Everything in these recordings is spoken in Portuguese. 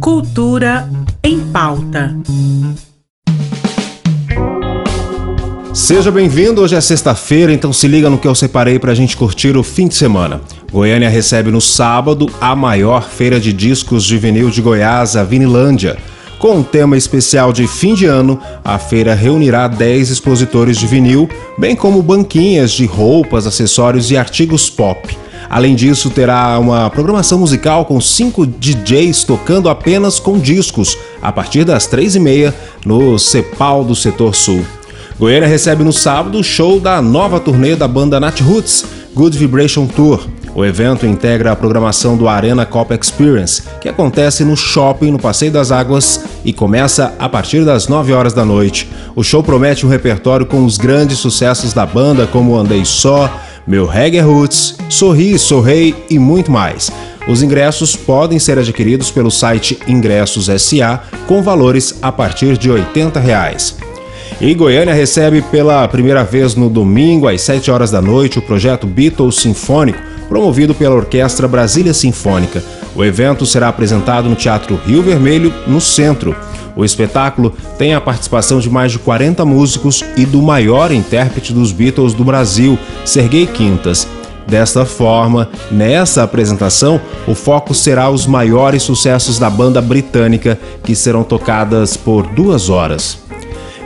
Cultura em pauta. Seja bem-vindo, hoje é sexta-feira, então se liga no que eu separei pra gente curtir o fim de semana. Goiânia recebe no sábado a maior feira de discos de vinil de Goiás, a Vinilândia. Com um tema especial de fim de ano, a feira reunirá 10 expositores de vinil, bem como banquinhas de roupas, acessórios e artigos pop. Além disso, terá uma programação musical com cinco DJs tocando apenas com discos, a partir das três e meia, no Cepal do Setor Sul. Goiânia recebe no sábado o show da nova turnê da banda Nat Roots, Good Vibration Tour. O evento integra a programação do Arena Cop Experience, que acontece no shopping no Passeio das Águas e começa a partir das 9 horas da noite. O show promete um repertório com os grandes sucessos da banda, como Andei Só, Meu Reggae Roots, Sorri, Sorrei e muito mais. Os ingressos podem ser adquiridos pelo site Ingressos SA com valores a partir de 80 reais. E Goiânia recebe pela primeira vez no domingo, às 7 horas da noite, o projeto Beatles Sinfônico, promovido pela Orquestra Brasília Sinfônica. O evento será apresentado no Teatro Rio Vermelho, no centro. O espetáculo tem a participação de mais de 40 músicos e do maior intérprete dos Beatles do Brasil, Serguei Quintas. Desta forma, nessa apresentação, o foco será os maiores sucessos da banda britânica, que serão tocadas por duas horas.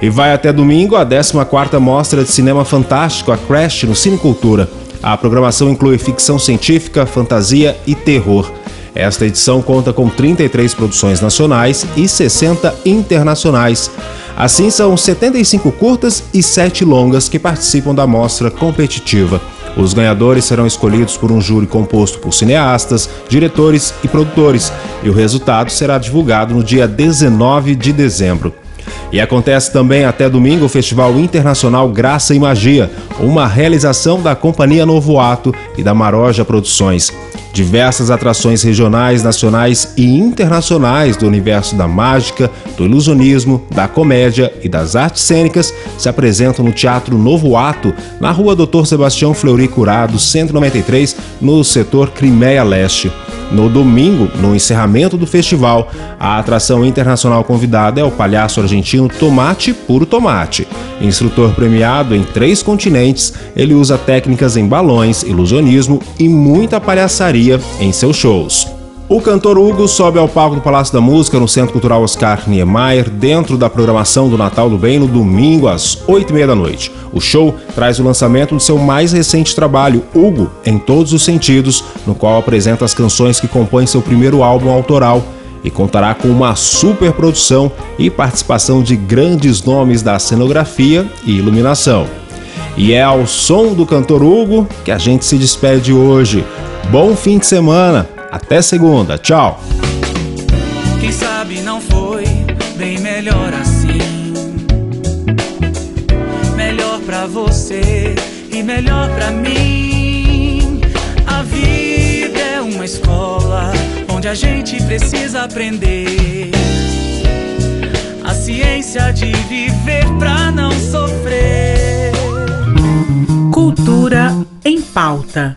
E vai até domingo a 14ª Mostra de Cinema Fantástico, a Crash, no Cinecultura. A programação inclui ficção científica, fantasia e terror. Esta edição conta com 33 produções nacionais e 60 internacionais. Assim, são 75 curtas e 7 longas que participam da mostra competitiva. Os ganhadores serão escolhidos por um júri composto por cineastas, diretores e produtores, e o resultado será divulgado no dia 19 de dezembro. E acontece também até domingo o Festival Internacional Graça e Magia, uma realização da Companhia Novo Ato e da Maroja Produções. Diversas atrações regionais, nacionais e internacionais do universo da mágica, do ilusionismo, da comédia e das artes cênicas se apresentam no Teatro Novo Ato, na rua Dr. Sebastião Fleury Curado, 193, no setor Crimeia Leste. No domingo, no encerramento do festival, a atração internacional convidada é o palhaço argentino Tomate Puro Tomate. Instrutor premiado em três continentes, ele usa técnicas em balões, ilusionismo e muita palhaçaria em seus shows. O cantor Hugo sobe ao palco do Palácio da Música no Centro Cultural Oscar Niemeyer, dentro da programação do Natal do Bem, no domingo às 8h30 da noite. O show traz o lançamento de seu mais recente trabalho, Hugo, em todos os sentidos, no qual apresenta as canções que compõem seu primeiro álbum autoral e contará com uma super produção e participação de grandes nomes da cenografia e iluminação. E é ao som do cantor Hugo que a gente se despede hoje. Bom fim de semana! Até segunda, tchau. Quem sabe não foi bem melhor assim. Melhor para você e melhor para mim. A vida é uma escola onde a gente precisa aprender a ciência de viver para não sofrer. Cultura em pauta